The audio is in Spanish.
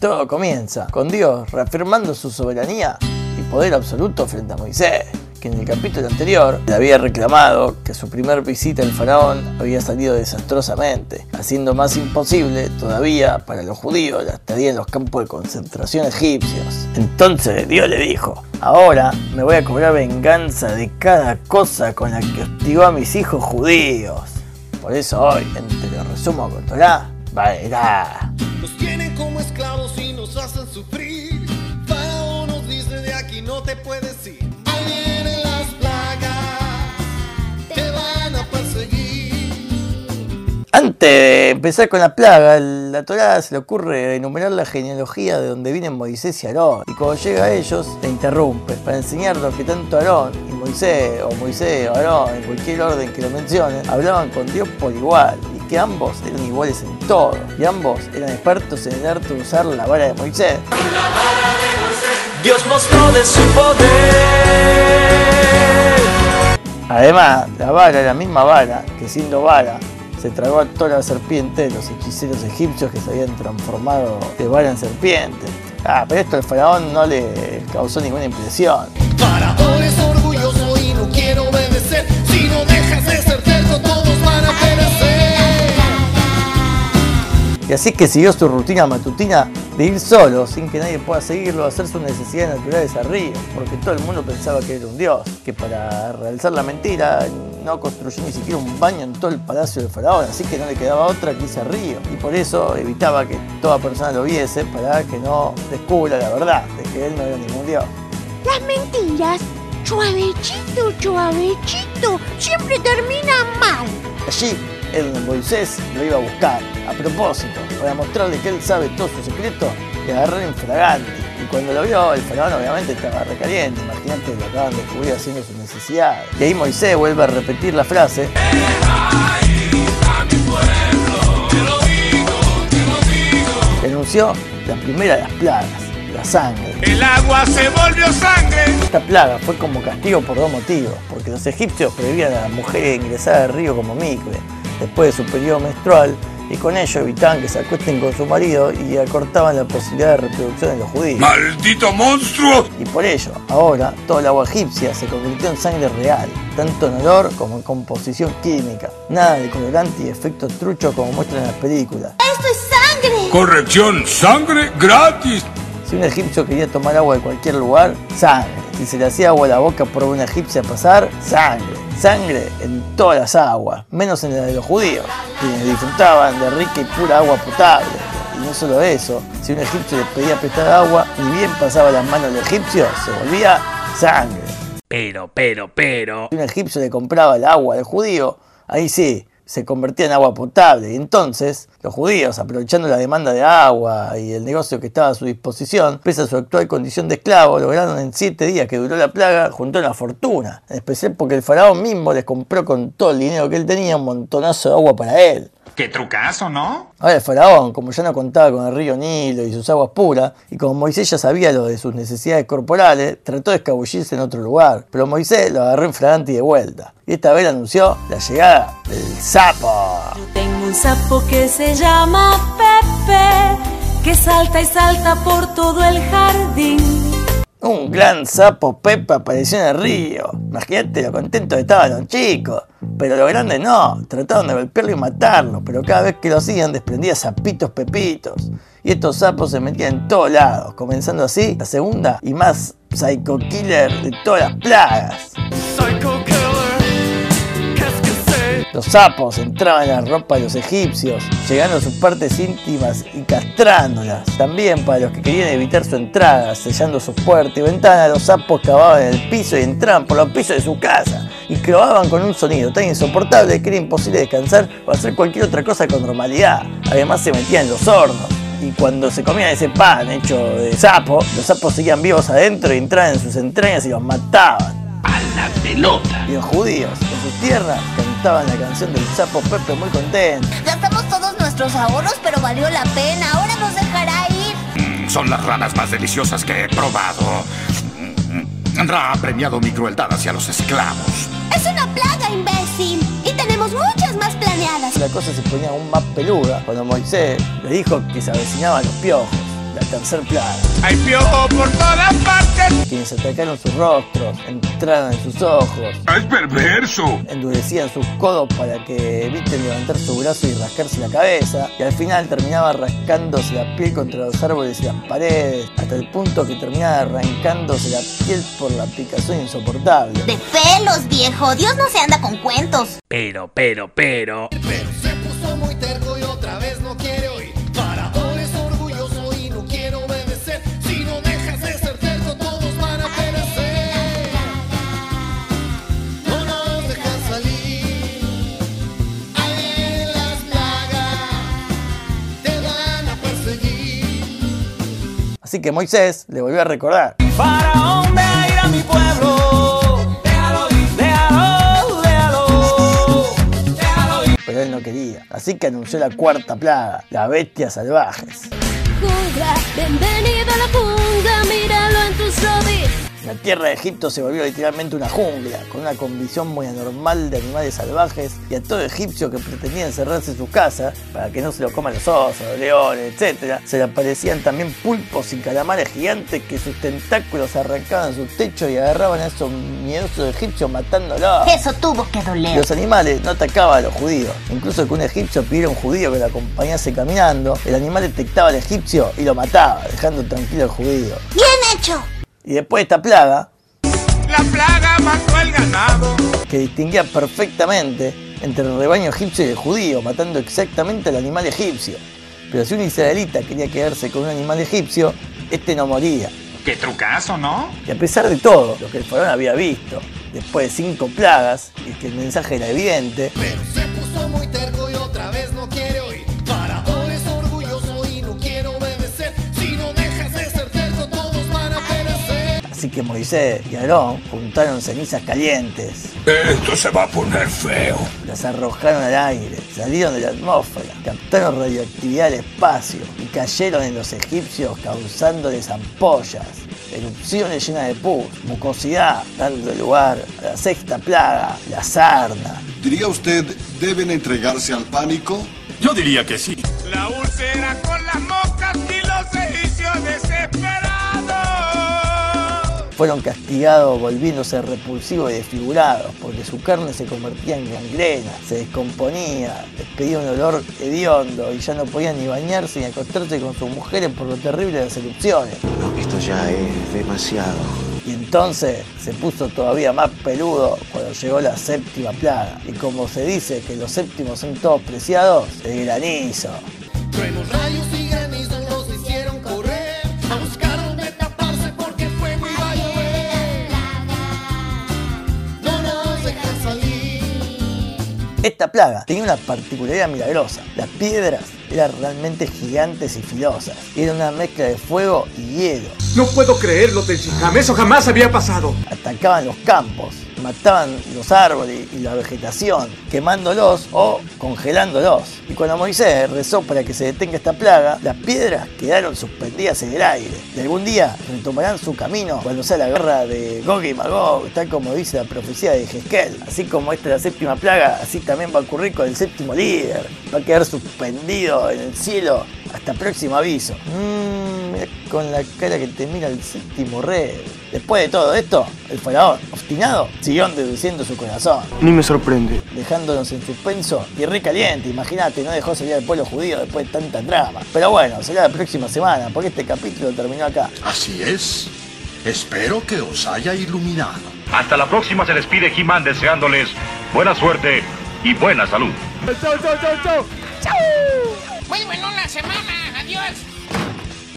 Todo comienza con Dios reafirmando su soberanía y poder absoluto frente a Moisés, que en el capítulo anterior le había reclamado que su primer visita al faraón había salido desastrosamente, haciendo más imposible todavía para los judíos la estadía en los campos de concentración egipcios. Entonces Dios le dijo, ahora me voy a cobrar venganza de cada cosa con la que hostigó a mis hijos judíos. Por eso hoy, entre lo resumo con Torah. Hacen sufrir. Dice de aquí no te puedes ir. Antes de empezar con la plaga, la Torá se le ocurre enumerar la genealogía de donde vienen Moisés y Aarón. Y cuando llega a ellos, te interrumpe para enseñarnos que tanto Aarón y Moisés, o Moisés o Aarón, en cualquier orden que lo mencionen, hablaban con Dios por igual. Que ambos eran iguales en todo. Y ambos eran expertos en el arte de usar la vara de Moisés. Dios mostró de su poder. Además, la vara la misma vara que siendo vara se tragó a toda la serpiente de los hechiceros egipcios que se habían transformado de vara en serpiente. Ah, pero esto al faraón no le causó ninguna impresión. Y así que siguió su rutina matutina de ir solo, sin que nadie pueda seguirlo, a hacer sus necesidades naturales arriba, porque todo el mundo pensaba que era un dios, que para realizar la mentira no construyó ni siquiera un baño en todo el palacio del faraón, así que no le quedaba otra que irse al río. Y por eso evitaba que toda persona lo viese para que no descubra la verdad de que él no era ningún dios. Las mentiras, suavechito, suavechito, siempre terminan mal. Allí es donde Moisés lo iba a buscar, a propósito, para mostrarle que él sabe todos sus secretos y agarrar en fragante. Y cuando lo vio, el faraón obviamente estaba recaliente, imagínate lo acaban de descubrir haciendo sus necesidades. Y ahí Moisés vuelve a repetir la frase. Denunció la primera de las plagas, la sangre. El agua se volvió sangre. Esta plaga fue como castigo por dos motivos, porque los egipcios prohibían a las mujeres ingresar al río como micre después de su periodo menstrual y con ello evitaban que se acuesten con su marido y acortaban la posibilidad de reproducción de los judíos. ¡Maldito monstruo! Y por ello, ahora, toda el agua egipcia se convirtió en sangre real, tanto en olor como en composición química. Nada de colorante y efecto trucho como muestran en las películas. ¡Esto es sangre! Corrección, sangre gratis. Si un egipcio quería tomar agua de cualquier lugar, sangre. Si se le hacía agua a la boca por una egipcia pasar, sangre. Sangre en todas las aguas, menos en la de los judíos, quienes disfrutaban de rica y pura agua potable. Y no solo eso, si un egipcio le pedía prestar agua, ni bien pasaba las manos del egipcio, se volvía sangre. Pero, pero, pero. Si un egipcio le compraba el agua del judío, ahí sí, se convertía en agua potable. Entonces, los judíos, aprovechando la demanda de agua y el negocio que estaba a su disposición, pese a su actual condición de esclavo, lograron en siete días que duró la plaga juntar una fortuna. En especial porque el faraón mismo les compró con todo el dinero que él tenía un montonazo de agua para él. Qué trucazo, ¿no? Ahora el faraón, como ya no contaba con el río Nilo y sus aguas puras, y como Moisés ya sabía lo de sus necesidades corporales, trató de escabullirse en otro lugar. Pero Moisés lo agarró en fragante y de vuelta. Y esta vez anunció la llegada del sapo. Tengo un sapo que se llama Pepe, que salta y salta por todo el jardín. Un gran sapo Pepe apareció en el río. Imagínate lo contentos que estaban los chicos. Pero los grandes no, trataron de golpearlo y matarlo, pero cada vez que lo hacían desprendía sapitos pepitos. Y estos sapos se metían en todos lados, comenzando así la segunda y más psycho killer de todas las plagas. Los sapos entraban en la ropa de los egipcios, llegando a sus partes íntimas y castrándolas. También para los que querían evitar su entrada, sellando sus puertas y ventanas, los sapos cavaban en el piso y entraban por los pisos de su casa. Y croaban con un sonido tan insoportable que era imposible descansar o hacer cualquier otra cosa con normalidad. Además se metían en los hornos. Y cuando se comían ese pan hecho de sapo, los sapos seguían vivos adentro y entraban en sus entrañas y los mataban. A la pelota. Y los judíos, en sus tierras, cantaban la canción del sapo Pepe muy contento. Gastamos todos nuestros ahorros, pero valió la pena. Ahora nos dejará ir. Mm, Son las ranas más deliciosas que he probado. Mm, Ra ha premiado mi crueldad hacia los esclavos. Es una plaga, imbécil. Y tenemos muchas más planeadas. La cosa se ponía aún más peluda cuando Moisés le dijo que se avecinaban los piojos. La tercer plaga. Hay piojo por todas partes. Quienes atacaron sus rostros, entraron en sus ojos, Es perverso. endurecían sus codos para que eviten levantar su brazo y rascarse la cabeza, y al final terminaba rascándose la piel contra los árboles y las paredes, hasta el punto que terminaba arrancándose la piel por la picazón insoportable. De pelos, viejo. Dios no se anda con cuentos. Pero, pero, pero. Pero se puso muy terco Así que Moisés le volvió a recordar. ¿Para dónde ir a mi pueblo? Déjalo ir, déjalo, déjalo. Déjalo ir. pero él no quería. Así que anunció la cuarta plaga, las bestias salvajes. Jungla, bienvenido a la jungla, lobbies. La tierra de Egipto se volvió literalmente una jungla, con una condición muy anormal de animales salvajes y a todo egipcio que pretendía encerrarse en su casa para que no se lo coman los osos, los leones, etc., se le aparecían también pulpos y calamares gigantes que sus tentáculos arrancaban su techo y agarraban a esos miedosos egipcios matándolos. Eso tuvo que doler. Los animales no atacaban a los judíos. Incluso que un egipcio pidiera a un judío que lo acompañase caminando, el animal detectaba al egipcio y lo mataba, dejando tranquilo al judío. Bien hecho. Y después de esta plaga, La plaga mató el ganado. que distinguía perfectamente entre el rebaño egipcio y el judío, matando exactamente al animal egipcio. Pero si un israelita quería quedarse con un animal egipcio, este no moría. Qué trucazo, ¿no? Y a pesar de todo lo que el faraón había visto, después de cinco plagas, y que el mensaje era evidente, Pero que Moisés y Aarón juntaron cenizas calientes, Esto se va a poner feo. las arrojaron al aire, salieron de la atmósfera, captaron radioactividad del espacio y cayeron en los egipcios causándoles ampollas, erupciones llenas de pus, mucosidad, dando lugar a la sexta plaga, la sarna. ¿Diría usted, deben entregarse al pánico? Yo diría que sí. La úlcera con Fueron castigados volviéndose repulsivos y desfigurados porque su carne se convertía en gangrena, se descomponía, despedía un olor hediondo y ya no podían ni bañarse ni acostarse con sus mujeres por lo terrible de las erupciones. Esto ya es demasiado. Y entonces se puso todavía más peludo cuando llegó la séptima plaga. Y como se dice que los séptimos son todos preciados, el granizo. Esta plaga tenía una particularidad milagrosa. Las piedras eran realmente gigantes y filosas. Era una mezcla de fuego y hielo. No puedo creerlo, Tenshinhan. Eso jamás había pasado. Atacaban los campos, mataban los árboles y la vegetación, quemándolos o congelándolos. Y cuando Moisés rezó para que se detenga esta plaga, las piedras quedaron suspendidas en el aire. Y algún día retomarán su camino cuando sea la guerra de Gog y Magog, tal como dice la profecía de Jezquel. Así como esta es la séptima plaga, así también va a ocurrir con el séptimo líder. Va a quedar suspendido en el cielo hasta próximo aviso. Mirá con la cara que te mira el séptimo rey. Después de todo esto, el faraón, obstinado, siguió endureciendo su corazón, Ni me sorprende. dejándonos en suspenso y recaliente. Imagínate, no dejó salir al pueblo judío después de tanta trama. Pero bueno, será la próxima semana, porque este capítulo terminó acá. Así es. Espero que os haya iluminado. Hasta la próxima se despide He-Man deseándoles buena suerte y buena salud. Vuelvo en una semana.